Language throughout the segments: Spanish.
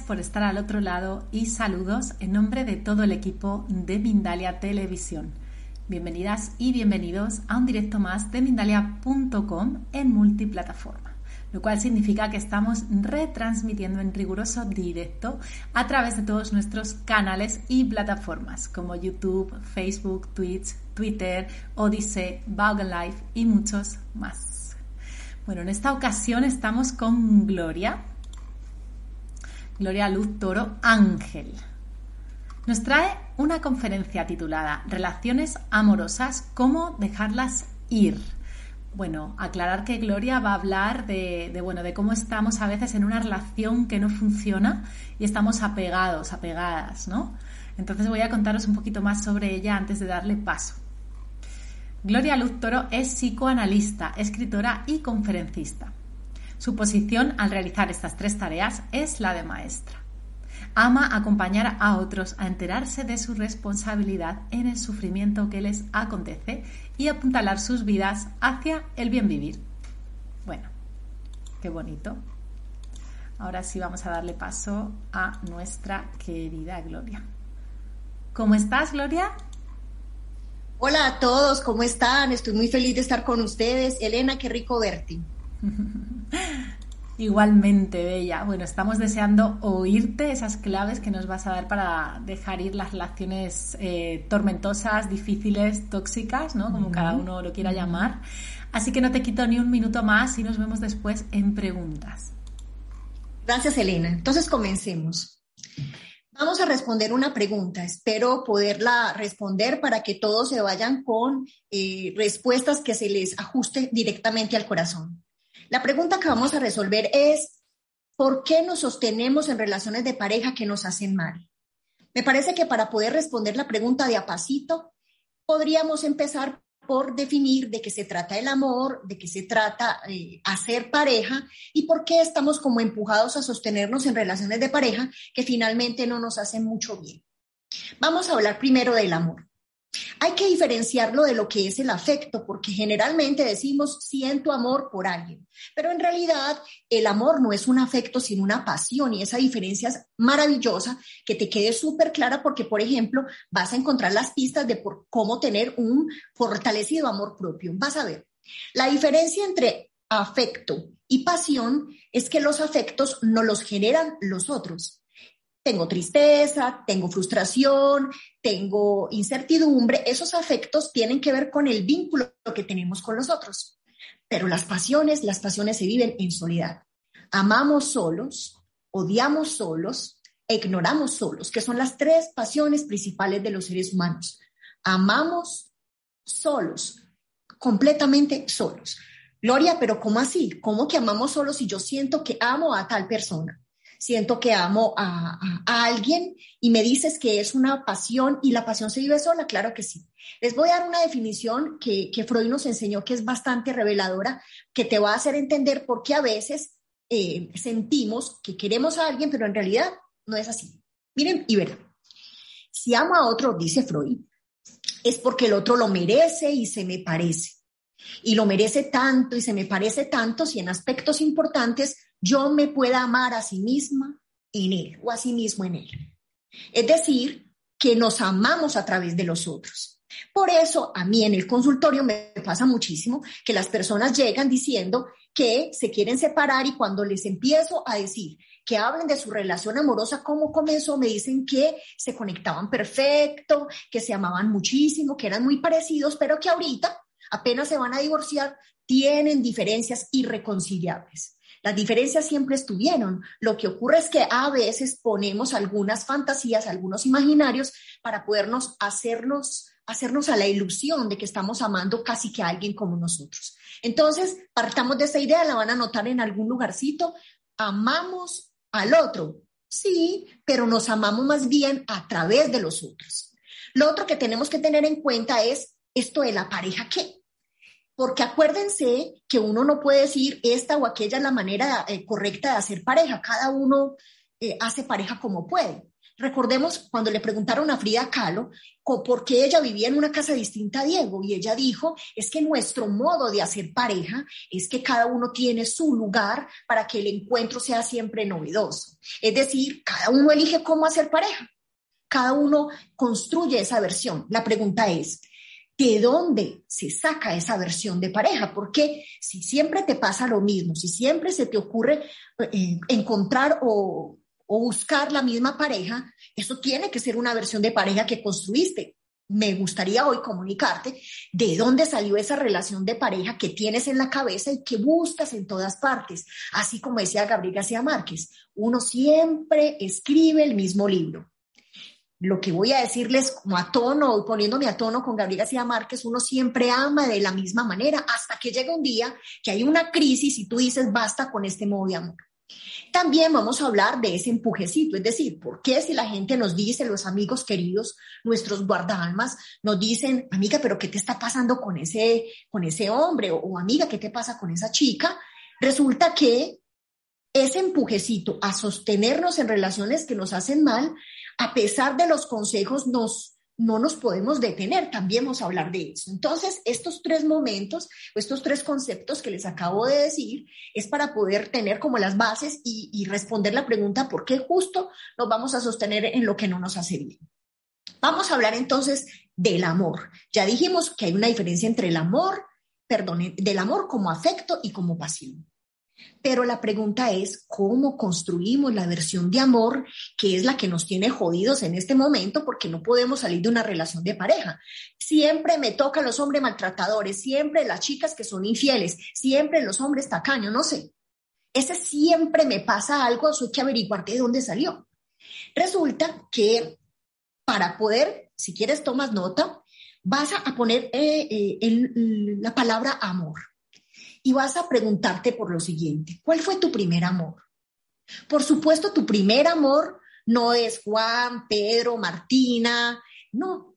Por estar al otro lado y saludos en nombre de todo el equipo de Mindalia Televisión. Bienvenidas y bienvenidos a un directo más de Mindalia.com en multiplataforma, lo cual significa que estamos retransmitiendo en riguroso directo a través de todos nuestros canales y plataformas como YouTube, Facebook, Twitch, Twitter, Odyssey, Vaughan Live y muchos más. Bueno, en esta ocasión estamos con Gloria, Gloria Luz Toro Ángel. Nos trae una conferencia titulada Relaciones amorosas, cómo dejarlas ir. Bueno, aclarar que Gloria va a hablar de, bueno, de cómo estamos a veces en una relación que no funciona y estamos apegados, apegadas, ¿no? Entonces voy a contaros un poquito más sobre ella antes de darle paso. Gloria Luz Toro es psicoanalista, escritora y conferencista. Su posición al realizar estas tres tareas es la de maestra. Ama acompañar a otros a enterarse de su responsabilidad en el sufrimiento que les acontece y apuntalar sus vidas hacia el bien vivir. Bueno, qué bonito. Ahora sí vamos a darle paso a nuestra querida Gloria. ¿Cómo estás, Gloria? Hola a todos, ¿cómo están? Estoy muy feliz de estar con ustedes. Elena, qué rico verte. Igualmente, Bella. Bueno, estamos deseando oírte esas claves que nos vas a dar para dejar ir las relaciones eh, tormentosas, difíciles, tóxicas, ¿no? Como cada uno lo quiera llamar. Así que no te quito ni un minuto más y nos vemos después en preguntas. Gracias, Elena. Entonces comencemos. Vamos a responder una pregunta. Espero poderla responder para que todos se vayan con eh, respuestas que se les ajuste directamente al corazón. La pregunta que vamos a resolver es, ¿por qué nos sostenemos en relaciones de pareja que nos hacen mal? Me parece que para poder responder la pregunta de apacito, podríamos empezar por definir de qué se trata el amor, de qué se trata eh, hacer pareja y por qué estamos como empujados a sostenernos en relaciones de pareja que finalmente no nos hacen mucho bien. Vamos a hablar primero del amor. Hay que diferenciarlo de lo que es el afecto, porque generalmente decimos siento amor por alguien, pero en realidad el amor no es un afecto, sino una pasión y esa diferencia es maravillosa, que te quede súper clara porque, por ejemplo, vas a encontrar las pistas de cómo tener un fortalecido amor propio. Vas a ver. La diferencia entre afecto y pasión es que los afectos no los generan los otros tengo tristeza, tengo frustración, tengo incertidumbre, esos afectos tienen que ver con el vínculo que tenemos con los otros. Pero las pasiones, las pasiones se viven en soledad. Amamos solos, odiamos solos, ignoramos solos, que son las tres pasiones principales de los seres humanos. Amamos solos, completamente solos. Gloria, pero ¿cómo así? ¿Cómo que amamos solos si yo siento que amo a tal persona? Siento que amo a, alguien y me dices que es una pasión y la pasión se vive sola, claro que sí. Les voy a dar una definición que, Freud nos enseñó que es bastante reveladora, que te va a hacer entender por qué a veces eh, sentimos que queremos a alguien, pero en realidad no es así. Miren y verán. Si amo a otro, dice Freud, es porque el otro lo merece y se me parece. Y lo merece tanto y se me parece tanto si en aspectos importantes yo me pueda amar a sí misma en Él o a sí mismo en Él. Es decir, que nos amamos a través de los otros. Por eso a mí en el consultorio me pasa muchísimo que las personas llegan diciendo que se quieren separar y cuando les empiezo a decir que hablen de su relación amorosa, cómo comenzó, me dicen que se conectaban perfecto, que se amaban muchísimo, que eran muy parecidos, pero que ahorita apenas se van a divorciar, tienen diferencias irreconciliables. Las diferencias siempre estuvieron. Lo que ocurre es que a veces ponemos algunas fantasías, algunos imaginarios para podernos hacernos hacernos a la ilusión de que estamos amando casi que a alguien como nosotros. Entonces, partamos de esa idea, la van a notar en algún lugarcito, amamos al otro, sí, pero nos amamos más bien a través de los otros. Lo otro que tenemos que tener en cuenta es esto de la pareja ¿qué? Porque acuérdense que uno no puede decir esta o aquella es la manera eh, correcta de hacer pareja. Cada uno eh, hace pareja como puede. Recordemos cuando le preguntaron a Frida Kahlo por qué ella vivía en una casa distinta a Diego y ella dijo, es que nuestro modo de hacer pareja es que cada uno tiene su lugar para que el encuentro sea siempre novedoso. Es decir, cada uno elige cómo hacer pareja, cada uno construye esa versión. La pregunta es, ¿de dónde se saca esa versión de pareja? Porque si siempre te pasa lo mismo, si siempre se te ocurre eh, encontrar o o buscar la misma pareja, eso tiene que ser una versión de pareja que construiste. Me gustaría hoy comunicarte de dónde salió esa relación de pareja que tienes en la cabeza y que buscas en todas partes. Así como decía Gabriel García Márquez, uno siempre escribe el mismo libro. Lo que voy a decirles como a tono, poniéndome a tono con Gabriel García Márquez, uno siempre ama de la misma manera hasta que llega un día que hay una crisis y tú dices, basta con este modo de amor. También vamos a hablar de ese empujecito, es decir, ¿por qué si la gente nos dice, los amigos queridos, nuestros guardalmas, nos dicen, amiga, pero ¿qué te está pasando con ese, con ese hombre? O, o amiga, ¿qué te pasa con esa chica? Resulta que ese empujecito a sostenernos en relaciones que nos hacen mal, a pesar de los consejos, nos no nos podemos detener, también vamos a hablar de eso. Entonces, estos tres momentos, estos tres conceptos que les acabo de decir, es para poder tener como las bases y, responder la pregunta, ¿por qué justo nos vamos a sostener en lo que no nos hace bien? Vamos a hablar entonces del amor. Ya dijimos que hay una diferencia entre el amor, perdón, del amor como afecto y como pasión. Pero la pregunta es, ¿cómo construimos la versión de amor que es la que nos tiene jodidos en este momento porque no podemos salir de una relación de pareja? Siempre me tocan los hombres maltratadores, siempre las chicas que son infieles, siempre los hombres tacaños, no sé. Ese siempre me pasa algo, eso hay que averiguar de dónde salió. Resulta que para poder, si quieres tomas nota, vas a poner eh, eh, la palabra amor y vas a preguntarte por lo siguiente, ¿cuál fue tu primer amor? Por supuesto, tu primer amor no es Juan, Pedro, Martina, no,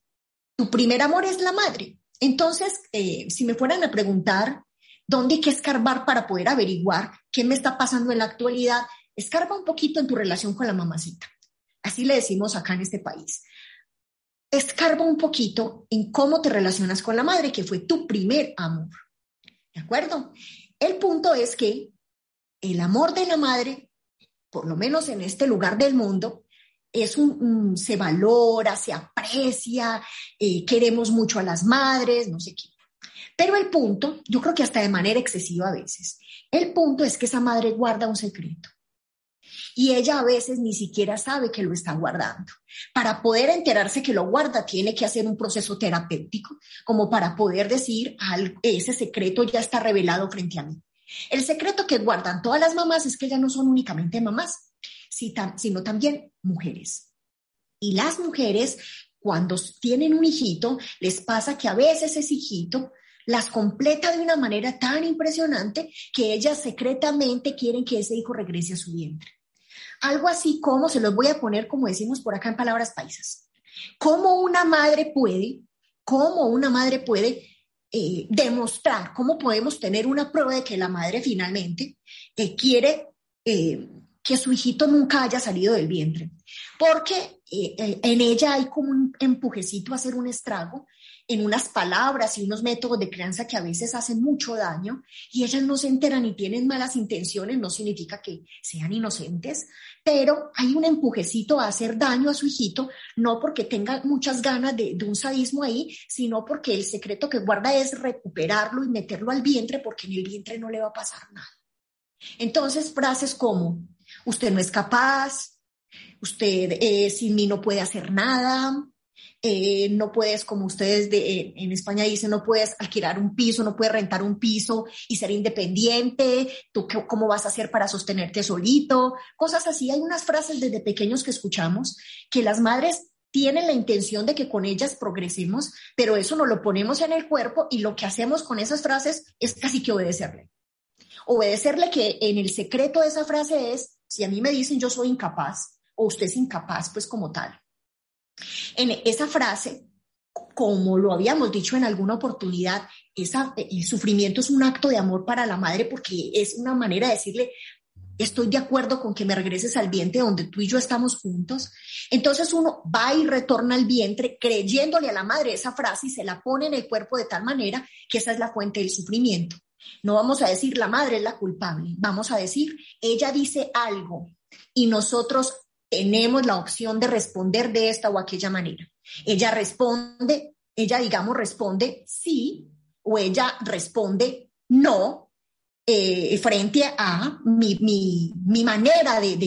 tu primer amor es la madre. Entonces, eh, si me fueran a preguntar dónde hay que escarbar para poder averiguar qué me está pasando en la actualidad, escarba un poquito en tu relación con la mamacita. Así le decimos acá en este país. Escarba un poquito en cómo te relacionas con la madre, que fue tu primer amor. ¿De acuerdo? El punto es que el amor de la madre, por lo menos en este lugar del mundo, es un, se valora, se aprecia, eh, queremos mucho a las madres, no sé qué. Pero el punto, yo creo que hasta de manera excesiva a veces, el punto es que esa madre guarda un secreto y ella a veces ni siquiera sabe que lo está guardando. Para poder enterarse que lo guarda, tiene que hacer un proceso terapéutico, como para poder decir, ese secreto ya está revelado frente a mí. El secreto que guardan todas las mamás es que ya no son únicamente mamás, sino también mujeres. Y las mujeres, cuando tienen un hijito, les pasa que a veces ese hijito las completa de una manera tan impresionante que ellas secretamente quieren que ese hijo regrese a su vientre. Algo así como, se los voy a poner como decimos por acá en palabras paisas, cómo una madre puede, cómo una madre puede eh, demostrar, cómo podemos tener una prueba de que la madre finalmente eh, quiere eh, que su hijito nunca haya salido del vientre, porque en ella hay como un empujecito a hacer un estrago en unas palabras y unos métodos de crianza que a veces hacen mucho daño y ellas no se enteran y tienen malas intenciones, no significa que sean inocentes, pero hay un empujecito a hacer daño a su hijito, no porque tenga muchas ganas de, un sadismo ahí, sino porque el secreto que guarda es recuperarlo y meterlo al vientre porque en el vientre no le va a pasar nada. Entonces, frases como, usted no es capaz, usted eh, sin mí no puede hacer nada, eh, no puedes, como ustedes de, en España dicen, no puedes alquilar un piso, no puedes rentar un piso y ser independiente, tú cómo vas a hacer para sostenerte solito, cosas así. Hay unas frases desde pequeños que escuchamos que las madres tienen la intención de que con ellas progresemos, pero eso no lo ponemos en el cuerpo y lo que hacemos con esas frases es casi que obedecerle. Obedecerle que en el secreto de esa frase es, si a mí me dicen yo soy incapaz o usted es incapaz, pues como tal. En esa frase, como lo habíamos dicho en alguna oportunidad, el sufrimiento es un acto de amor para la madre porque es una manera de decirle, estoy de acuerdo con que me regreses al vientre donde tú y yo estamos juntos. Entonces uno va y retorna al vientre creyéndole a la madre esa frase y se la pone en el cuerpo de tal manera que esa es la fuente del sufrimiento. No vamos a decir la madre es la culpable, vamos a decir ella dice algo y nosotros tenemos la opción de responder de esta o aquella manera. Ella responde, ella digamos responde sí o ella responde no eh, frente a mi, mi, manera de,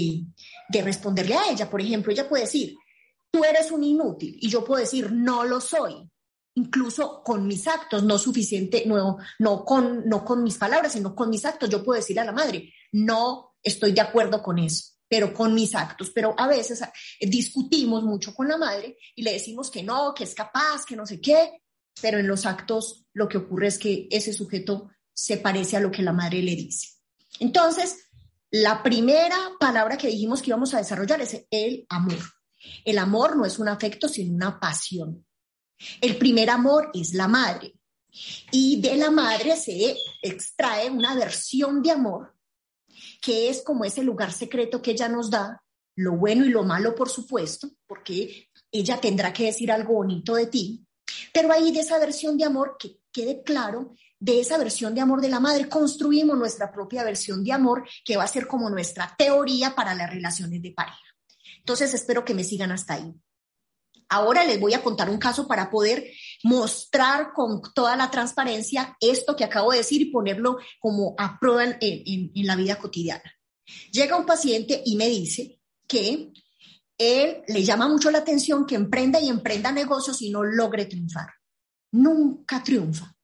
de, responderle a ella. Por ejemplo, ella puede decir, tú eres un inútil y yo puedo decir, no lo soy. Incluso con mis actos, no suficiente, no, no, con, no con mis palabras, sino con mis actos. Yo puedo decir a la madre, no estoy de acuerdo con eso, pero con mis actos. Pero a veces eh, discutimos mucho con la madre y le decimos que no, que es capaz, que no sé qué, pero en los actos lo que ocurre es que ese sujeto se parece a lo que la madre le dice. Entonces, la primera palabra que dijimos que íbamos a desarrollar es el amor. El amor no es un afecto, sino una pasión. El primer amor es la madre. Y de la madre se extrae una versión de amor que es como ese lugar secreto que ella nos da, lo bueno y lo malo, por supuesto, porque ella tendrá que decir algo bonito de ti, pero ahí de esa versión de amor que quede claro de esa versión de amor de la madre, construimos nuestra propia versión de amor que va a ser como nuestra teoría para las relaciones de pareja. Entonces, espero que me sigan hasta ahí. Ahora les voy a contar un caso para poder mostrar con toda la transparencia esto que acabo de decir y ponerlo como a prueba en, en la vida cotidiana. Llega un paciente y me dice que él le llama mucho la atención que emprenda y emprenda negocios y no logre triunfar. Nunca triunfa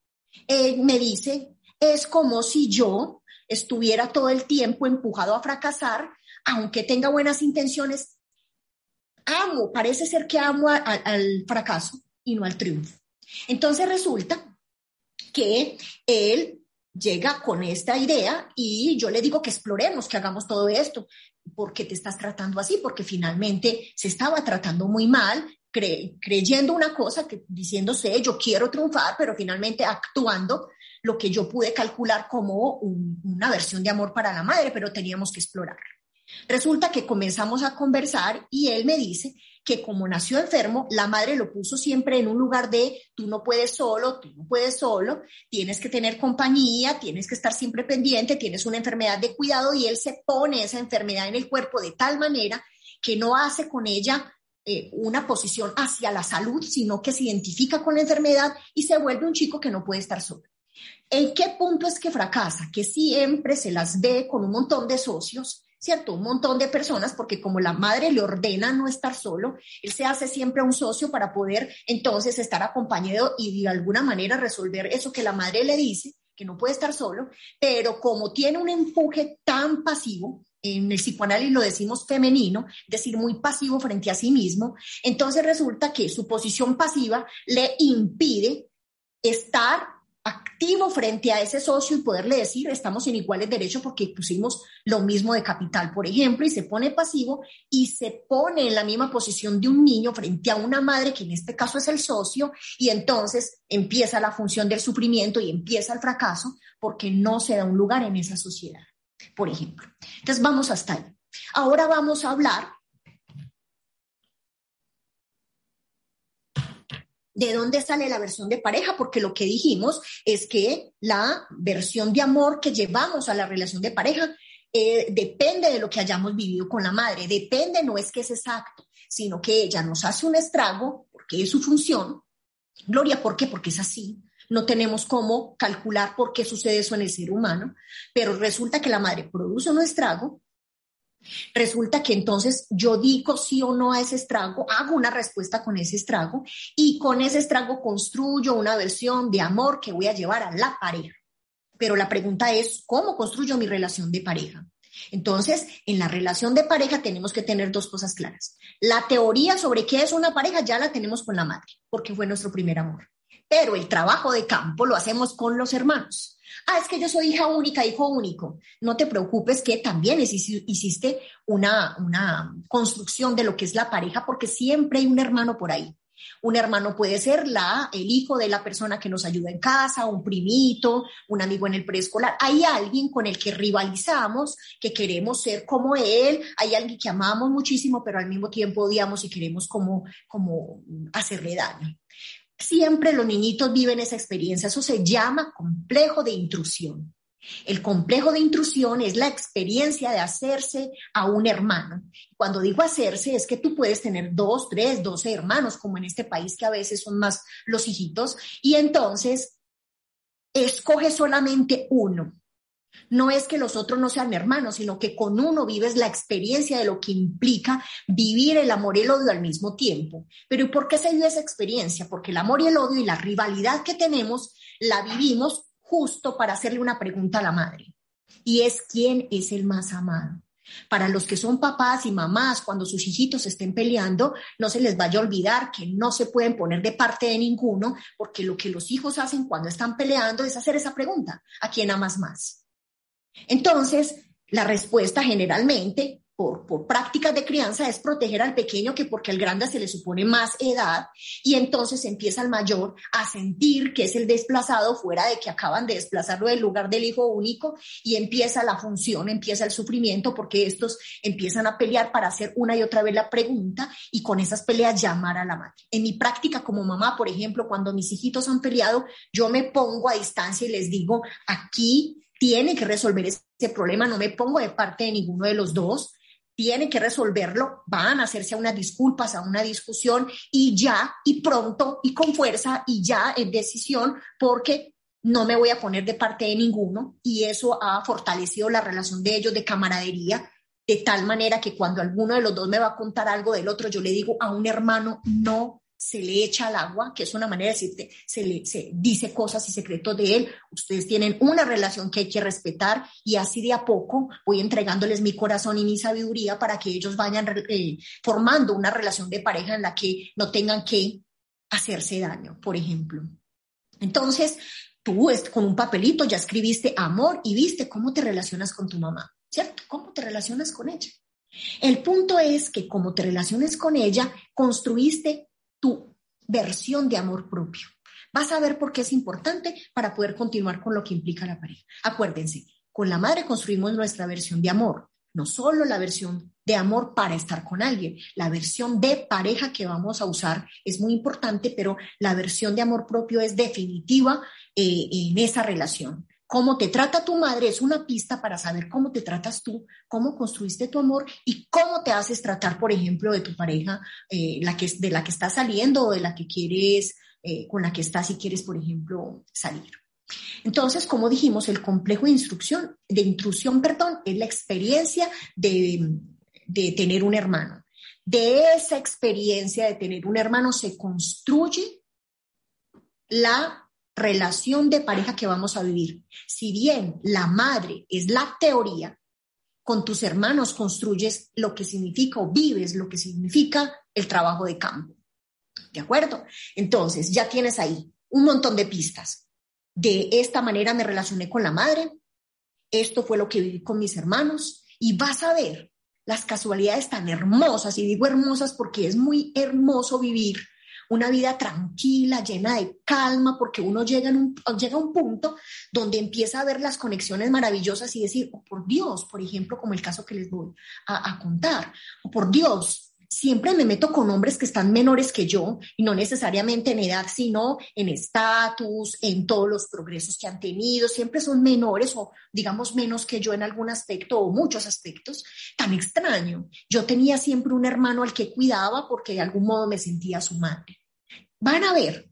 eh, me dice, es como si yo estuviera todo el tiempo empujado a fracasar, aunque tenga buenas intenciones. Amo, parece ser que amo al fracaso y no al triunfo. Entonces resulta que él llega con esta idea y yo le digo que exploremos, que hagamos todo esto. ¿Por qué te estás tratando así? Porque finalmente se estaba tratando muy mal, creyendo una cosa, que, diciéndose yo quiero triunfar, pero finalmente actuando lo que yo pude calcular como una versión de amor para la madre, pero teníamos que explorar. Resulta que comenzamos a conversar y él me dice que como nació enfermo, la madre lo puso siempre en un lugar de tú no puedes solo, tú no puedes solo, tienes que tener compañía, tienes que estar siempre pendiente, tienes una enfermedad de cuidado y él se pone esa enfermedad en el cuerpo de tal manera que no hace con ella eh, una posición hacia la salud, sino que se identifica con la enfermedad y se vuelve un chico que no puede estar solo. ¿En qué punto es que fracasa? Que siempre se las ve con un montón de socios, ¿cierto? Un montón de personas, porque como la madre le ordena no estar solo, él se hace siempre un socio para poder entonces estar acompañado y de alguna manera resolver eso que la madre le dice, que no puede estar solo, pero como tiene un empuje tan pasivo, en el psicoanálisis lo decimos femenino, es decir, muy pasivo frente a sí mismo, entonces resulta que su posición pasiva le impide estar activo frente a ese socio y poderle decir, estamos en iguales derechos porque pusimos lo mismo de capital, por ejemplo, y se pone pasivo y se pone en la misma posición de un niño frente a una madre, que en este caso es el socio, y entonces empieza la función del sufrimiento y empieza el fracaso porque no se da un lugar en esa sociedad por ejemplo. Entonces vamos hasta ahí. Ahora vamos a hablar de dónde sale la versión de pareja, porque lo que dijimos es que la versión de amor que llevamos a la relación de pareja eh, depende de lo que hayamos vivido con la madre. Depende, no es que es exacto, sino que ella nos hace un estrago, porque es su función. Gloria, ¿por qué? Porque es así. No tenemos cómo calcular por qué sucede eso en el ser humano, pero resulta que la madre produce un estrago, resulta que entonces yo digo sí o no a ese estrago, hago una respuesta con ese estrago y con ese estrago construyo una versión de amor que voy a llevar a la pareja. Pero la pregunta es, ¿cómo construyo mi relación de pareja? Entonces, en la relación de pareja tenemos que tener dos cosas claras. La teoría sobre qué es una pareja ya la tenemos con la madre, porque fue nuestro primer amor pero el trabajo de campo lo hacemos con los hermanos. Ah, es que yo soy hija única, hijo único. No te preocupes que también hiciste una, una construcción de lo que es la pareja, porque siempre hay un hermano por ahí. Un hermano puede ser la, el hijo de la persona que nos ayuda en casa, un primito, un amigo en el preescolar. Hay alguien con el que rivalizamos, que queremos ser como él, hay alguien que amamos muchísimo, pero al mismo tiempo odiamos y queremos como, como hacerle daño. Siempre los niñitos viven esa experiencia, eso se llama complejo de intrusión. El complejo de intrusión es la experiencia de hacerse a un hermano. Cuando digo hacerse es que tú puedes tener dos, tres, doce hermanos, como en este país que a veces son más los hijitos, y entonces escoge solamente uno. No es que los otros no sean hermanos, sino que con uno vives la experiencia de lo que implica vivir el amor y el odio al mismo tiempo. Pero ¿por qué se vive esa experiencia? Porque el amor y el odio y la rivalidad que tenemos la vivimos justo para hacerle una pregunta a la madre. Y es quién es el más amado. Para los que son papás y mamás, cuando sus hijitos estén peleando, no se les vaya a olvidar que no se pueden poner de parte de ninguno, porque lo que los hijos hacen cuando están peleando es hacer esa pregunta, ¿a quién amas más? Entonces, la respuesta generalmente por, por, prácticas de crianza es proteger al pequeño que porque al grande se le supone más edad y entonces empieza el mayor a sentir que es el desplazado fuera de que acaban de desplazarlo del lugar del hijo único y empieza la función, empieza el sufrimiento porque estos empiezan a pelear para hacer una y otra vez la pregunta y con esas peleas llamar a la madre. En mi práctica como mamá, por ejemplo, cuando mis hijitos han peleado, yo me pongo a distancia y les digo, aquí tiene que resolver ese problema, no me pongo de parte de ninguno de los dos, tiene que resolverlo, van a hacerse a unas disculpas, a una discusión y ya, y pronto, y con fuerza, y ya en decisión, porque no me voy a poner de parte de ninguno y eso ha fortalecido la relación de ellos de camaradería, de tal manera que cuando alguno de los dos me va a contar algo del otro, yo le digo a un hermano, no se le echa al agua, que es una manera de decirte, se le se dice cosas y secretos de él. Ustedes tienen una relación que hay que respetar y así de a poco voy entregándoles mi corazón y mi sabiduría para que ellos vayan eh, formando una relación de pareja en la que no tengan que hacerse daño, por ejemplo. Entonces, tú con un papelito ya escribiste amor y viste cómo te relacionas con tu mamá, ¿cierto? ¿Cómo te relacionas con ella? El punto es que como te relaciones con ella, construiste tu versión de amor propio. Vas a ver por qué es importante para poder continuar con lo que implica la pareja. Acuérdense, con la madre construimos nuestra versión de amor, no solo la versión de amor para estar con alguien, la versión de pareja que vamos a usar es muy importante, pero la versión de amor propio es definitiva eh, en esa relación. Cómo te trata tu madre es una pista para saber cómo te tratas tú, cómo construiste tu amor y cómo te haces tratar, por ejemplo, de tu pareja, eh, de la que estás saliendo o de la que quieres, eh, con la que estás y quieres, por ejemplo, salir. Entonces, como dijimos, el complejo de de intrusión, perdón, es la experiencia de, de tener un hermano. De esa experiencia de tener un hermano se construye la relación de pareja que vamos a vivir. Si bien la madre es la teoría, con tus hermanos construyes lo que significa o vives lo que significa el trabajo de campo. ¿De acuerdo? Entonces, ya tienes ahí un montón de pistas. De esta manera me relacioné con la madre, esto fue lo que viví con mis hermanos y vas a ver las casualidades tan hermosas, y digo hermosas porque es muy hermoso vivir una vida tranquila, llena de calma, porque uno llega, llega a un punto donde empieza a ver las conexiones maravillosas y decir, oh, por Dios, por ejemplo, como el caso que les voy a, a contar, oh, por Dios, siempre me meto con hombres que están menores que yo, y no necesariamente en edad, sino en estatus, en todos los progresos que han tenido, siempre son menores o digamos menos que yo en algún aspecto o muchos aspectos, tan extraño. Yo tenía siempre un hermano al que cuidaba porque de algún modo me sentía su madre. Van a ver,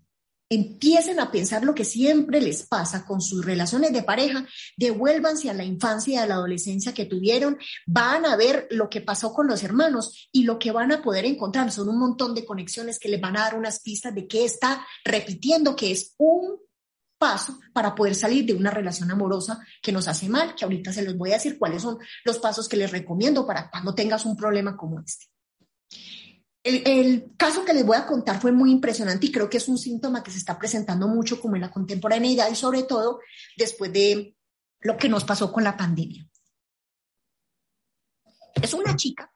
empiecen a pensar lo que siempre les pasa con sus relaciones de pareja, devuélvanse a la infancia y a la adolescencia que tuvieron, van a ver lo que pasó con los hermanos y lo que van a poder encontrar son un montón de conexiones que les van a dar unas pistas de qué está repitiendo, que es un paso para poder salir de una relación amorosa que nos hace mal, que ahorita se los voy a decir cuáles son los pasos que les recomiendo para cuando tengas un problema como este. El, caso que les voy a contar fue muy impresionante y creo que es un síntoma que se está presentando mucho como en la contemporaneidad y sobre todo después de lo que nos pasó con la pandemia. Es una chica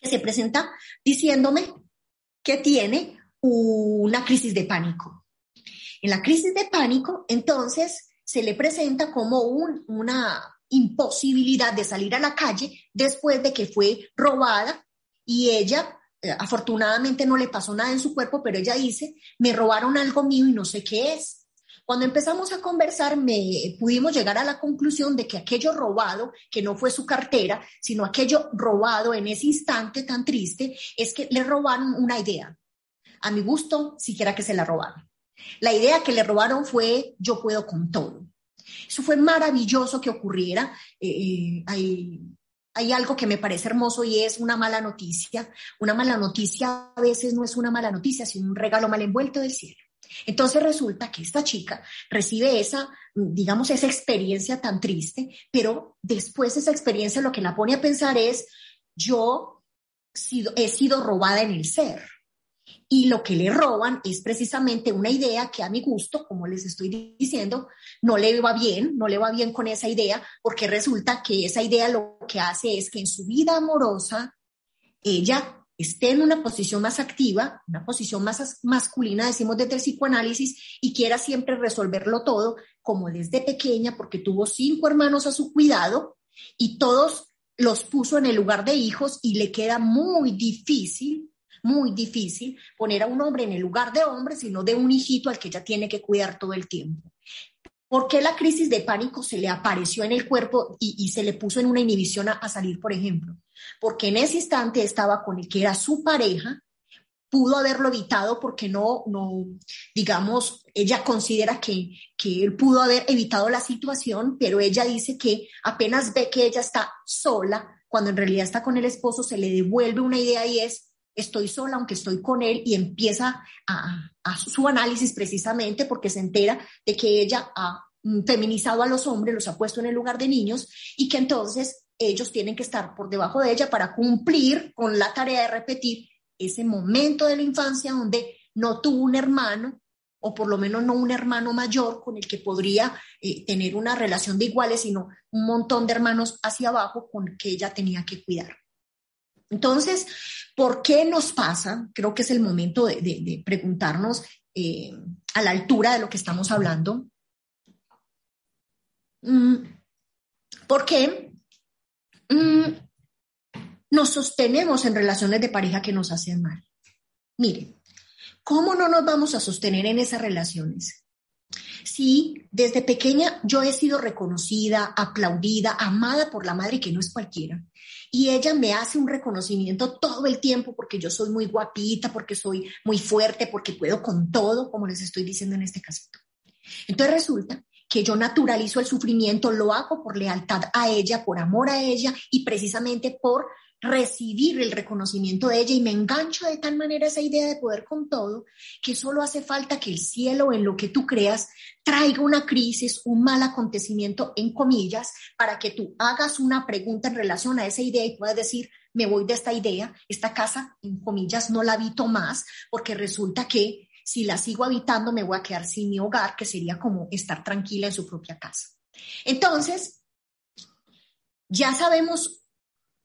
que se presenta diciéndome que tiene una crisis de pánico. En la crisis de pánico, entonces, se le presenta como una imposibilidad de salir a la calle después de que fue robada y ella, eh, afortunadamente no le pasó nada en su cuerpo, pero ella dice, me robaron algo mío y no sé qué es. Cuando empezamos a conversar, me pudimos llegar a la conclusión de que aquello robado, que no fue su cartera, sino aquello robado en ese instante tan triste, es que le robaron una idea. A mi gusto, siquiera que se la robaron. La idea que le robaron fue yo puedo con todo. Eso fue maravilloso que ocurriera. Eh, eh, hay algo que me parece hermoso y es una mala noticia. Una mala noticia a veces no es una mala noticia, sino un regalo mal envuelto del cielo. Entonces resulta que esta chica recibe esa, digamos, esa experiencia tan triste, pero después de esa experiencia lo que la pone a pensar es, yo he sido robada en el ser. Y lo que le roban es precisamente una idea que a mi gusto, como les estoy diciendo, no le va bien, no le va bien con esa idea, porque resulta que esa idea lo que hace es que en su vida amorosa ella esté en una posición más activa, una posición más masculina, decimos desde el psicoanálisis, y quiera siempre resolverlo todo, como desde pequeña, porque tuvo cinco hermanos a su cuidado y todos los puso en el lugar de hijos y le queda muy difícil, muy difícil poner a un hombre en el lugar de hombre, sino de un hijito al que ella tiene que cuidar todo el tiempo. ¿Por qué la crisis de pánico se le apareció en el cuerpo y, se le puso en una inhibición a, salir, por ejemplo? Porque en ese instante estaba con el que era su pareja, pudo haberlo evitado porque no, no digamos, ella considera que, que él pudo haber evitado la situación, pero ella dice que apenas ve que ella está sola, cuando en realidad está con el esposo, se le devuelve una idea y es, estoy sola aunque estoy con él y empieza a, su análisis precisamente porque se entera de que ella ha feminizado a los hombres, los ha puesto en el lugar de niños y que entonces ellos tienen que estar por debajo de ella para cumplir con la tarea de repetir ese momento de la infancia donde no tuvo un hermano o por lo menos no un hermano mayor con el que podría eh, tener una relación de iguales, sino un montón de hermanos hacia abajo con que ella tenía que cuidar. Entonces, ¿por qué nos pasa? Creo que es el momento de, preguntarnos eh, a la altura de lo que estamos hablando. Mm, ¿Por qué mm, nos sostenemos en relaciones de pareja que nos hacen mal? Mire, ¿cómo no nos vamos a sostener en esas relaciones? Si desde pequeña yo he sido reconocida, aplaudida, amada por la madre que no es cualquiera, y ella me hace un reconocimiento todo el tiempo porque yo soy muy guapita, porque soy muy fuerte, porque puedo con todo, como les estoy diciendo en este casito. Entonces resulta que yo naturalizo el sufrimiento, lo hago por lealtad a ella, por amor a ella y precisamente por recibir el reconocimiento de ella y me engancho de tal manera esa idea de poder con todo que solo hace falta que el cielo en lo que tú creas traiga una crisis, un mal acontecimiento en comillas, para que tú hagas una pregunta en relación a esa idea y puedas decir, me voy de esta idea, esta casa en comillas no la habito más porque resulta que si la sigo habitando me voy a quedar sin mi hogar, que sería como estar tranquila en su propia casa. Entonces, ya sabemos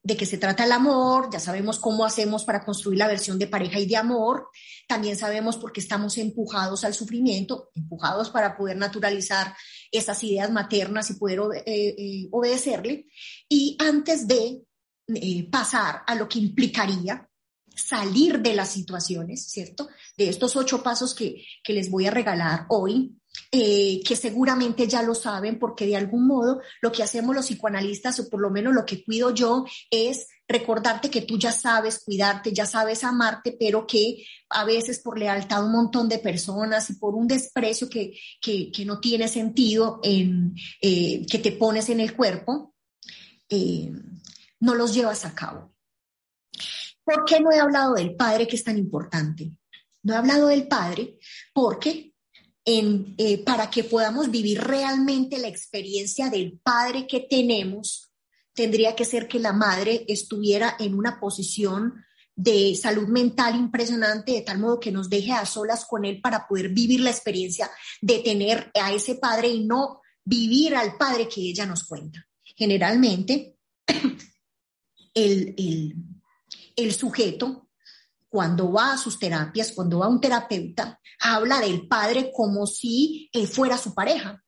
de qué se trata el amor, ya sabemos cómo hacemos para construir la versión de pareja y de amor, también sabemos por qué estamos empujados al sufrimiento, empujados para poder naturalizar esas ideas maternas y poder eh, eh, obedecerle. Y antes de eh, pasar a lo que implicaría salir de las situaciones, ¿cierto? De estos ocho pasos que, que les voy a regalar hoy, eh, que seguramente ya lo saben porque de algún modo lo que hacemos los psicoanalistas, o por lo menos lo que cuido yo, es recordarte que tú ya sabes cuidarte, ya sabes amarte, pero que a veces por lealtad a un montón de personas y por un desprecio que, que, no tiene sentido en, eh, que te pones en el cuerpo, eh, no los llevas a cabo. ¿Por qué no he hablado del padre que es tan importante? No he hablado del padre porque eh, para que podamos vivir realmente la experiencia del padre que tenemos, tendría que ser que la madre estuviera en una posición de salud mental impresionante, de tal modo que nos deje a solas con él para poder vivir la experiencia de tener a ese padre y no vivir al padre que ella nos cuenta. Generalmente, el, el sujeto cuando va a sus terapias, cuando va a un terapeuta, habla del padre como si él fuera su pareja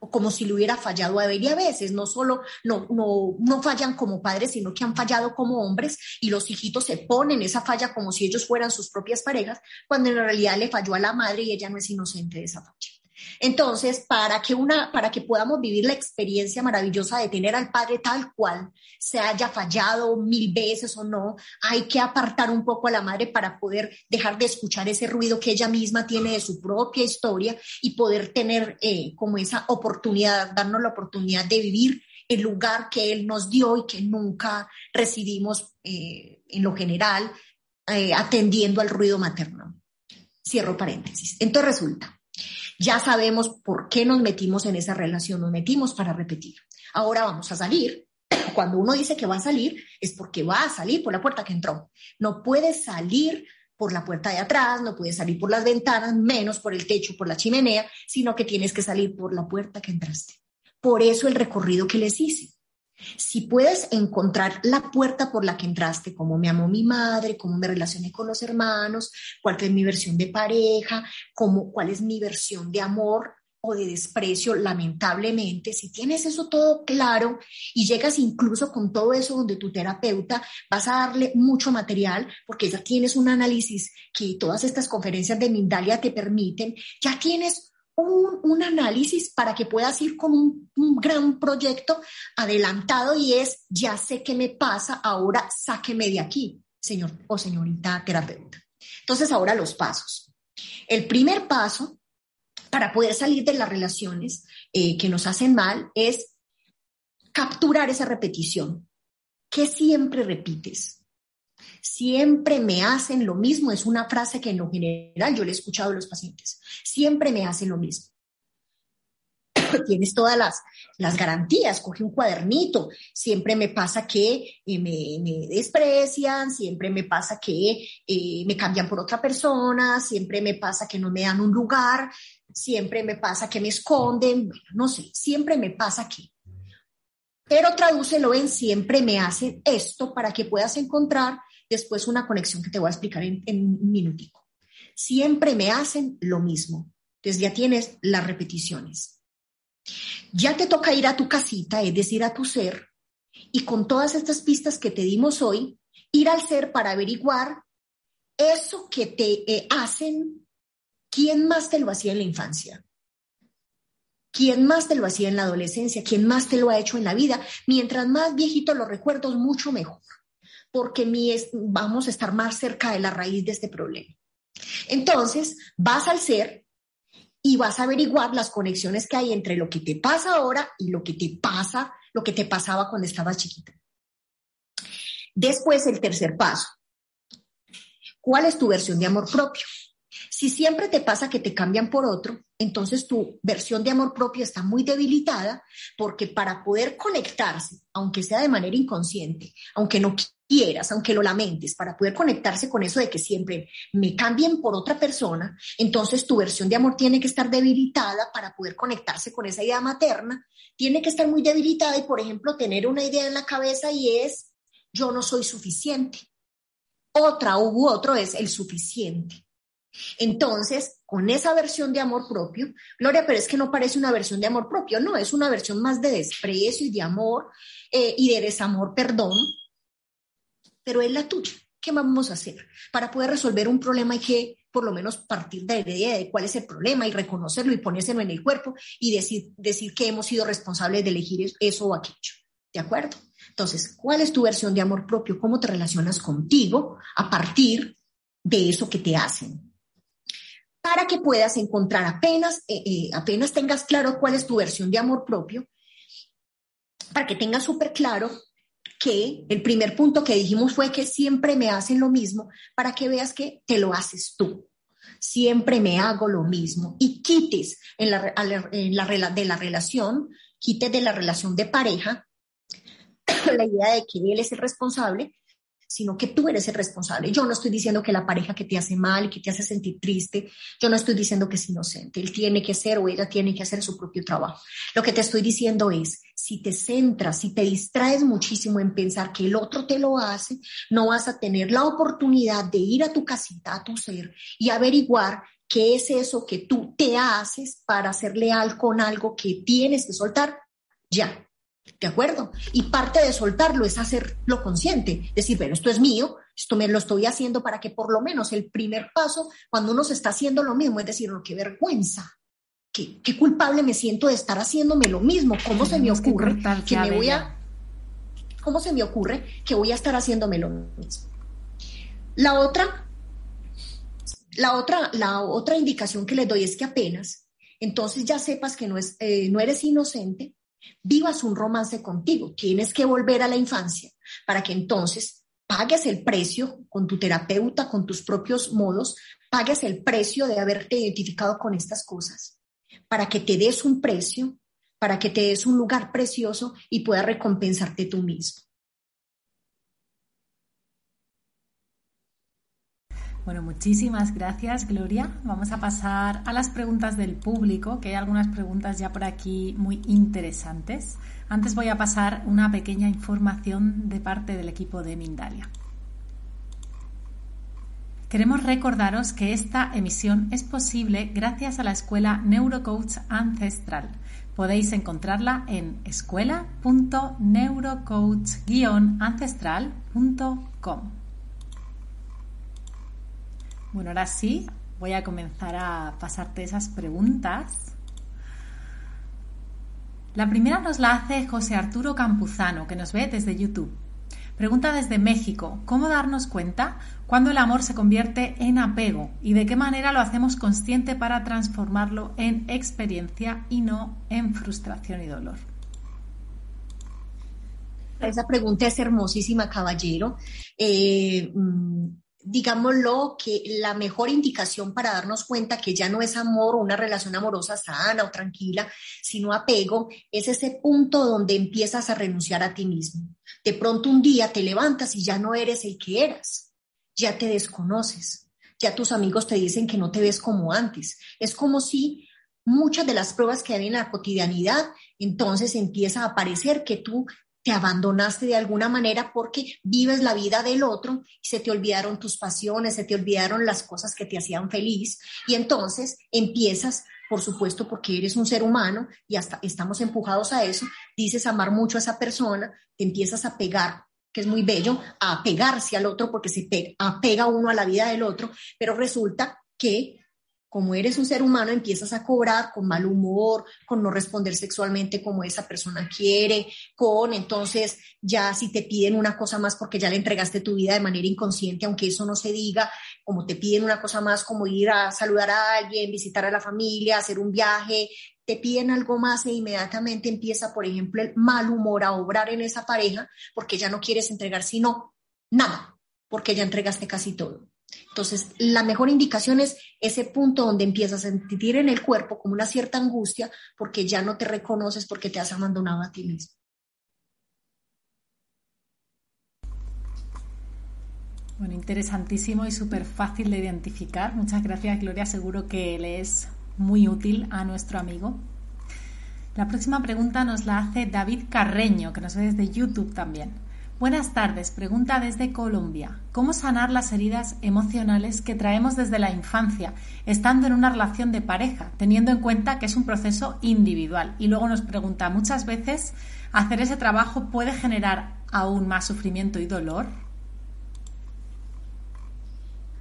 o como si le hubiera fallado a él y a veces no solo no, no, no fallan como padres, sino que han fallado como hombres y los hijitos se ponen esa falla como si ellos fueran sus propias parejas, cuando en realidad le falló a la madre y ella no es inocente de esa falla. Entonces, para que, una, para que podamos vivir la experiencia maravillosa de tener al Padre tal cual, se haya fallado mil veces o no, hay que apartar un poco a la madre para poder dejar de escuchar ese ruido que ella misma tiene de su propia historia y poder tener eh, como esa oportunidad, darnos la oportunidad de vivir el lugar que Él nos dio y que nunca recibimos eh, en lo general, eh, atendiendo al ruido materno. Cierro paréntesis. Entonces resulta ya sabemos por qué nos metimos en esa relación, nos metimos para repetir. Ahora vamos a salir. Cuando uno dice que va a salir, es porque va a salir por la puerta que entró. No puede salir por la puerta de atrás, no puede salir por las ventanas, menos por el techo, por la chimenea, sino que tienes que salir por la puerta que entraste. Por eso el recorrido que les hice. Si puedes encontrar la puerta por la que entraste, cómo me amó mi madre, cómo me relacioné con los hermanos, cuál es mi versión de pareja, cómo, cuál es mi versión de amor o de desprecio, lamentablemente, si tienes eso todo claro y llegas incluso con todo eso donde tu terapeuta, vas a darle mucho material porque ya tienes un análisis que todas estas conferencias de Mindalia te permiten, ya tienes un, análisis para que puedas ir con un, gran proyecto adelantado y es, ya sé qué me pasa, ahora sáqueme de aquí, señor o señorita terapeuta. Entonces, ahora los pasos. El primer paso para poder salir de las relaciones eh, que nos hacen mal es capturar esa repetición. que siempre repites? Siempre me hacen lo mismo, es una frase que en lo general yo le he escuchado a los pacientes. Siempre me hacen lo mismo. Tienes todas las, las garantías, coge un cuadernito. Siempre me pasa que eh, me, desprecian, siempre me pasa que eh, me cambian por otra persona, siempre me pasa que no me dan un lugar, siempre me pasa que me esconden, bueno, no sé, siempre me pasa que. Pero tradúcelo en siempre me hacen esto para que puedas encontrar después una conexión que te voy a explicar en, un minutico. Siempre me hacen lo mismo. Entonces ya tienes las repeticiones. Ya te toca ir a tu casita, es decir, a tu ser, y con todas estas pistas que te dimos hoy, ir al ser para averiguar eso que te eh, hacen, ¿quién más te lo hacía en la infancia? ¿Quién más te lo hacía en la adolescencia? ¿Quién más te lo ha hecho en la vida? Mientras más viejito los recuerdos, mucho mejor porque mi vamos a estar más cerca de la raíz de este problema. Entonces, vas al ser y vas a averiguar las conexiones que hay entre lo que te pasa ahora y lo que te pasa, lo que te pasaba cuando estabas chiquita. Después, el tercer paso. ¿Cuál es tu versión de amor propio? Si siempre te pasa que te cambian por otro, entonces tu versión de amor propio está muy debilitada porque para poder conectarse, aunque sea de manera inconsciente, aunque no quieras, aunque lo lamentes, para poder conectarse con eso de que siempre me cambien por otra persona, entonces tu versión de amor tiene que estar debilitada para poder conectarse con esa idea materna, tiene que estar muy debilitada y, por ejemplo, tener una idea en la cabeza y es, yo no soy suficiente. Otra u otro es el suficiente. Entonces, con esa versión de amor propio, Gloria, pero es que no parece una versión de amor propio, no, es una versión más de desprecio y de amor eh, y de desamor, perdón, pero es la tuya. ¿Qué vamos a hacer? Para poder resolver un problema hay que por lo menos partir de la idea de cuál es el problema y reconocerlo y ponérselo en el cuerpo y decir, decir que hemos sido responsables de elegir eso o aquello. ¿De acuerdo? Entonces, ¿cuál es tu versión de amor propio? ¿Cómo te relacionas contigo a partir de eso que te hacen? Para que puedas encontrar apenas, eh, eh, apenas tengas claro cuál es tu versión de amor propio, para que tengas súper claro que el primer punto que dijimos fue que siempre me hacen lo mismo para que veas que te lo haces tú. Siempre me hago lo mismo y quites en la, en la, de la relación, quites de la relación de pareja la idea de que él es el responsable, sino que tú eres el responsable. Yo no estoy diciendo que la pareja que te hace mal, que te hace sentir triste, yo no estoy diciendo que es inocente. Él tiene que hacer o ella tiene que hacer su propio trabajo. Lo que te estoy diciendo es, si te centras, si te distraes muchísimo en pensar que el otro te lo hace, no vas a tener la oportunidad de ir a tu casita, a tu ser y averiguar qué es eso que tú te haces para ser leal con algo que tienes que soltar ya. ¿De acuerdo? Y parte de soltarlo es hacerlo consciente, decir, bueno, esto es mío, esto me lo estoy haciendo para que por lo menos el primer paso, cuando uno se está haciendo lo mismo, es decir, qué vergüenza, qué, qué culpable me siento de estar haciéndome lo mismo, ¿cómo se me ocurre que, me voy a... ¿Cómo se me ocurre que voy a estar haciéndome lo mismo? La otra, la otra, la otra indicación que les doy es que apenas, entonces ya sepas que no, es, eh, no eres inocente, vivas un romance contigo. Tienes que volver a la infancia para que entonces pagues el precio con tu terapeuta, con tus propios modos, pagues el precio de haberte identificado con estas cosas, para que te des un precio, para que te des un lugar precioso y puedas recompensarte tú mismo. Bueno, muchísimas gracias, Gloria. Vamos a pasar a las preguntas del público, que hay algunas preguntas ya por aquí muy interesantes. Antes voy a pasar una pequeña información de parte del equipo de Mindalia. Queremos recordaros que esta emisión es posible gracias a la escuela Neurocoach Ancestral. Podéis encontrarla en escuela.neurocoach-ancestral.com. Bueno, ahora sí, voy a comenzar a pasarte esas preguntas. La primera nos la hace José Arturo Campuzano, que nos ve desde YouTube. Pregunta desde México, ¿cómo darnos cuenta cuando el amor se convierte en apego y de qué manera lo hacemos consciente para transformarlo en experiencia y no en frustración y dolor? Esa pregunta es hermosísima, caballero. Eh, mm, digámoslo, que la mejor indicación para darnos cuenta que ya no es amor una relación amorosa sana o tranquila, sino apego, es ese punto donde empiezas a renunciar a ti mismo. De pronto un día te levantas y ya no eres el que eras, ya te desconoces, ya tus amigos te dicen que no te ves como antes. Es como si muchas de las pruebas que hay en la cotidianidad, entonces empieza a aparecer que tú te abandonaste de alguna manera porque vives la vida del otro y se te olvidaron tus pasiones, se te olvidaron las cosas que te hacían feliz. Y entonces empiezas, por supuesto, porque eres un ser humano y hasta estamos empujados a eso, dices amar mucho a esa persona, te empiezas a pegar que es muy bello, a pegarse al otro porque se pega, apega uno a la vida del otro, pero resulta que como eres un ser humano, empiezas a cobrar con mal humor, con no responder sexualmente como esa persona quiere, con entonces ya si te piden una cosa más porque ya le entregaste tu vida de manera inconsciente, aunque eso no se diga, como te piden una cosa más como ir a saludar a alguien, visitar a la familia, hacer un viaje, te piden algo más e inmediatamente empieza, por ejemplo, el mal humor a obrar en esa pareja porque ya no quieres entregar sino nada, porque ya entregaste casi todo. Entonces, la mejor indicación es ese punto donde empiezas a sentir en el cuerpo como una cierta angustia porque ya no te reconoces porque te has abandonado a ti mismo. Bueno, interesantísimo y súper fácil de identificar. Muchas gracias, Gloria. Seguro que le es muy útil a nuestro amigo. La próxima pregunta nos la hace David Carreño, que nos ve desde YouTube también. Buenas tardes. Pregunta desde Colombia. ¿Cómo sanar las heridas emocionales que traemos desde la infancia, estando en una relación de pareja, teniendo en cuenta que es un proceso individual? Y luego nos pregunta, muchas veces hacer ese trabajo puede generar aún más sufrimiento y dolor.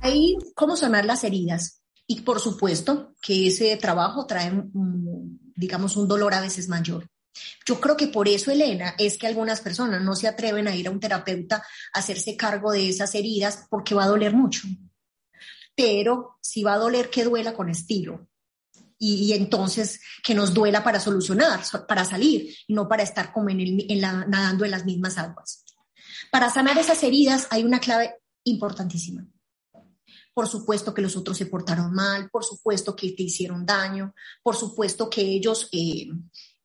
Ahí, ¿cómo sanar las heridas? Y por supuesto que ese trabajo trae, digamos, un dolor a veces mayor. Yo creo que por eso, Elena, es que algunas personas no se atreven a ir a un terapeuta a hacerse cargo de esas heridas porque va a doler mucho. Pero si va a doler, que duela con estilo. Y, entonces que nos duela para solucionar, para salir, y no para estar como en nadando en las mismas aguas. Para sanar esas heridas hay una clave importantísima. Por supuesto que los otros se portaron mal, por supuesto que te hicieron daño, por supuesto que ellos eh,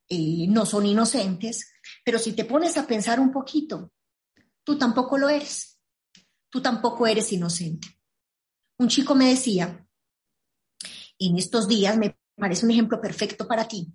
no son inocentes, pero si te pones a pensar un poquito, tú tampoco lo eres, tú tampoco eres inocente. Un chico me decía, en estos días me parece un ejemplo perfecto para ti,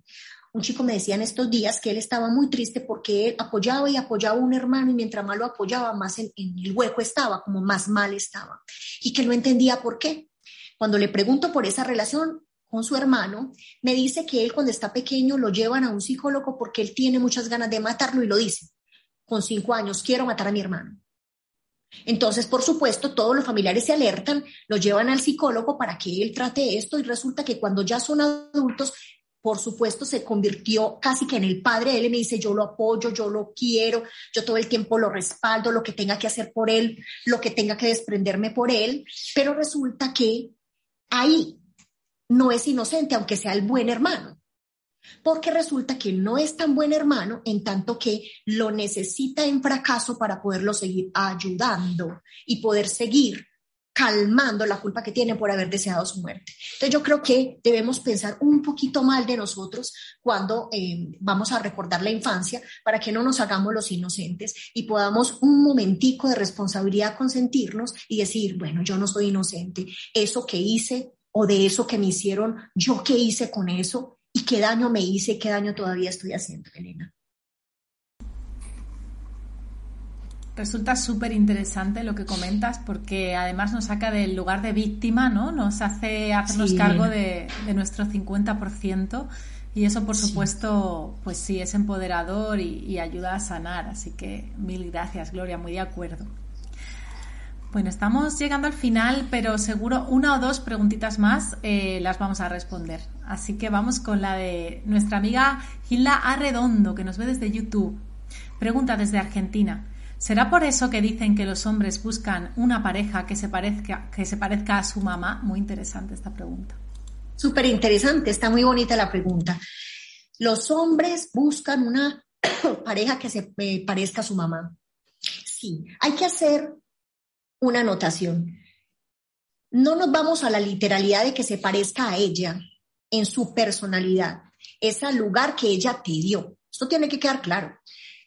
un chico me decía en estos días que él estaba muy triste porque él apoyaba y apoyaba a un hermano y mientras más lo apoyaba, más en, el hueco estaba, como más mal estaba. Y que no entendía por qué. Cuando le pregunto por esa relación con su hermano, me dice que él cuando está pequeño lo llevan a un psicólogo porque él tiene muchas ganas de matarlo y lo dice. Con cinco años, quiero matar a mi hermano. Entonces, por supuesto, todos los familiares se alertan, lo llevan al psicólogo para que él trate esto y resulta que cuando ya son adultos, por supuesto, se convirtió casi que en el padre. Él me dice, yo lo apoyo, yo lo quiero, yo todo el tiempo lo respaldo, lo que tenga que hacer por él, lo que tenga que desprenderme por él, pero resulta que ahí no es inocente, aunque sea el buen hermano porque resulta que no es tan buen hermano en tanto que lo necesita en fracaso para poderlo seguir ayudando y poder seguir calmando la culpa que tiene por haber deseado su muerte. Entonces yo creo que debemos pensar un poquito mal de nosotros cuando eh, vamos a recordar la infancia para que no nos hagamos los inocentes y podamos un momentico de responsabilidad consentirnos y decir, bueno, yo no soy inocente, eso que hice o de eso que me hicieron, yo qué hice con eso, y qué daño me hice, qué daño todavía estoy haciendo, Elena. Resulta súper interesante lo que comentas porque además nos saca del lugar de víctima, ¿no? Nos hace hacernos cargo de, nuestro 50% y eso por supuesto pues sí es empoderador y ayuda a sanar. Así que mil gracias Gloria, muy de acuerdo. Bueno, estamos llegando al final, pero seguro una o dos preguntitas más eh, las vamos a responder. Así que vamos con la de nuestra amiga Gilda Arredondo, que nos ve desde YouTube. Pregunta desde Argentina. ¿Será por eso que dicen que los hombres buscan una pareja que se parezca, que se parezca a su mamá? Muy interesante esta pregunta. Súper interesante, está muy bonita la pregunta. Los hombres buscan una pareja que se eh, parezca a su mamá. Sí, hay que hacer una anotación. No nos vamos a la literalidad de que se parezca a ella en su personalidad, es al lugar que ella te dio. Esto tiene que quedar claro.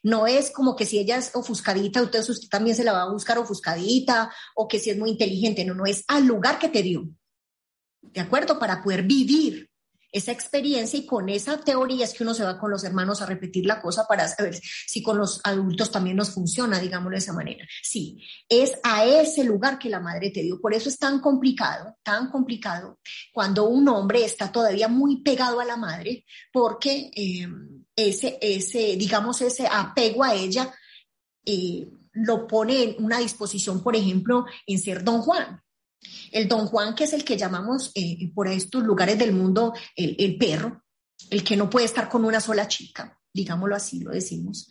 No es como que si ella es ofuscadita, usted, usted también se la va a buscar ofuscadita o que si es muy inteligente. No, no, es al lugar que te dio. ¿De acuerdo? Para poder vivir esa experiencia y con esa teoría es que uno se va con los hermanos a repetir la cosa para saber si con los adultos también nos funciona, digámoslo de esa manera. Sí, es a ese lugar que la madre te dio. Por eso es tan complicado, tan complicado cuando un hombre está todavía muy pegado a la madre porque eh, ese, ese, digamos, ese apego a ella eh, lo pone en una disposición, por ejemplo, en ser don Juan. El don Juan, que es el que llamamos eh, por estos lugares del mundo el, perro, el que no puede estar con una sola chica, digámoslo así, lo decimos,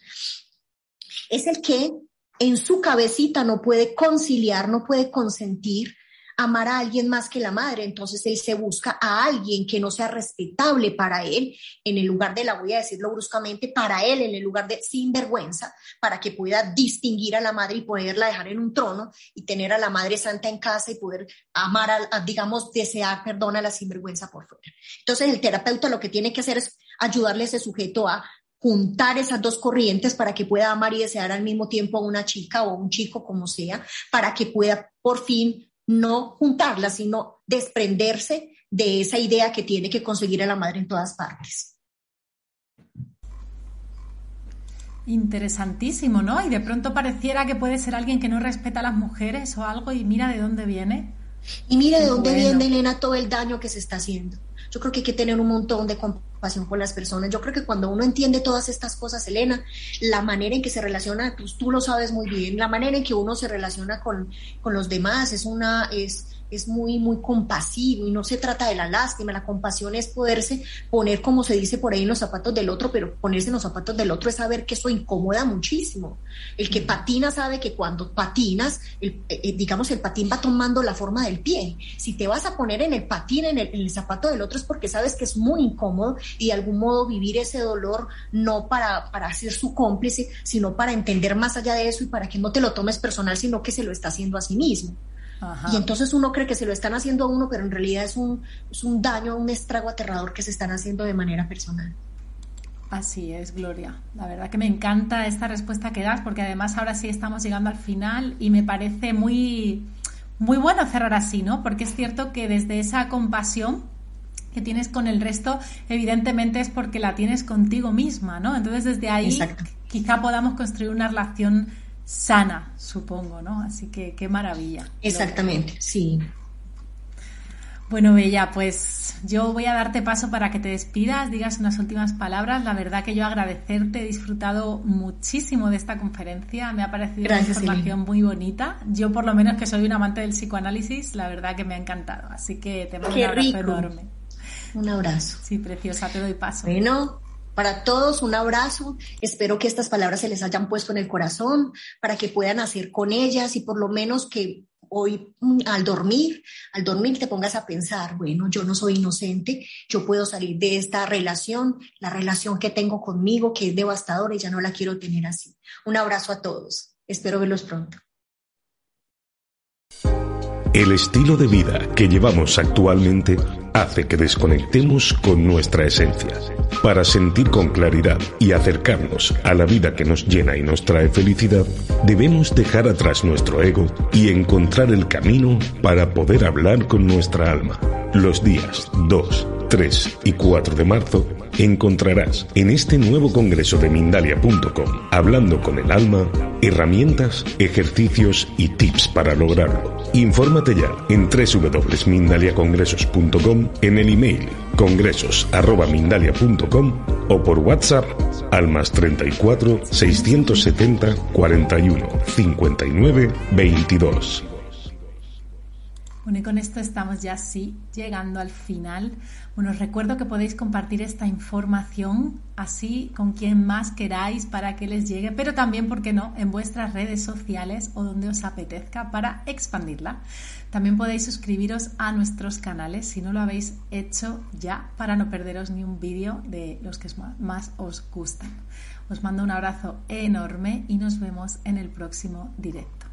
es el que en su cabecita no puede conciliar, no puede consentir amar a alguien más que la madre, entonces él se busca a alguien que no sea respetable para él, en el lugar de la, voy a decirlo bruscamente, para él, en el lugar de sinvergüenza, para que pueda distinguir a la madre y poderla dejar en un trono y tener a la madre santa en casa y poder amar, a, digamos, desear perdón a la sinvergüenza por fuera. Entonces el terapeuta lo que tiene que hacer es ayudarle a ese sujeto a juntar esas dos corrientes para que pueda amar y desear al mismo tiempo a una chica o a un chico, como sea, para que pueda por fin no juntarla, sino desprenderse de esa idea que tiene que conseguir a la madre en todas partes. Interesantísimo, ¿no? Y de pronto pareciera que puede ser alguien que no respeta a las mujeres o algo y mira de dónde viene. Y mira de dónde viene, Elena, todo el daño que se está haciendo. Yo creo que hay que tener un montón de compasión con las personas. Yo creo que cuando uno entiende todas estas cosas, Elena, la manera en que se relaciona, pues tú lo sabes muy bien, la manera en que uno se relaciona con, con los demás es una, es, es muy, muy compasivo y no se trata de la lástima, la compasión es poderse poner, como se dice por ahí, en los zapatos del otro, pero ponerse en los zapatos del otro es saber que eso incomoda muchísimo. El que patina sabe que cuando patinas, eh, eh, digamos, el patín va tomando la forma del pie. Si te vas a poner en el patín, en el, zapato del otro, es porque sabes que es muy incómodo y de algún modo vivir ese dolor no para, para ser su cómplice, sino para entender más allá de eso y para que no te lo tomes personal, sino que se lo está haciendo a sí mismo. Y entonces uno cree que se lo están haciendo a uno, pero en realidad es un, es un daño, un estrago aterrador que se están haciendo de manera personal. Así es, Gloria. La verdad que me encanta esta respuesta que das, porque además ahora sí estamos llegando al final y me parece muy, muy bueno cerrar así, ¿no? Porque es cierto que desde esa compasión que tienes con el resto, evidentemente es porque la tienes contigo misma, ¿no? Entonces desde ahí quizá podamos construir una relación sana, supongo, ¿no? Así que qué maravilla. Exactamente, sí. Bueno, Bella, pues yo voy a darte paso para que te despidas, digas unas últimas palabras. La verdad que yo agradecerte, he disfrutado muchísimo de esta conferencia, me ha parecido una información muy bonita. Yo por lo menos que soy un amante del psicoanálisis, la verdad que me ha encantado. Así que te mando un abrazo enorme. Un abrazo. Sí, preciosa, te doy paso. Bueno, para todos un abrazo. Espero que estas palabras se les hayan puesto en el corazón para que puedan hacer con ellas y por lo menos que hoy mm, al dormir, al dormir te pongas a pensar, bueno, yo no soy inocente, yo puedo salir de esta relación, la relación que tengo conmigo, que es devastadora y ya no la quiero tener así. Un abrazo a todos. Espero verlos pronto. El estilo de vida que llevamos actualmente hace que desconectemos con nuestra esencia. Para sentir con claridad y acercarnos a la vida que nos llena y nos trae felicidad, debemos dejar atrás nuestro ego y encontrar el camino para poder hablar con nuestra alma. Los días 2, 3 y 4 de marzo encontrarás en este nuevo congreso de Mindalia.com, hablando con el alma, herramientas, ejercicios y tips para lograrlo. Infórmate ya en www.mindaliacongresos.com, en el email congresos.mindalia.com o por WhatsApp al más 34 670 41 59 22. Bueno, y con esto estamos ya sí llegando al final. Bueno, os recuerdo que podéis compartir esta información así con quien más queráis para que les llegue, pero también, ¿por qué no?, en vuestras redes sociales o donde os apetezca para expandirla. También podéis suscribiros a nuestros canales si no lo habéis hecho ya para no perderos ni un vídeo de los que más os gustan. Os mando un abrazo enorme y nos vemos en el próximo directo.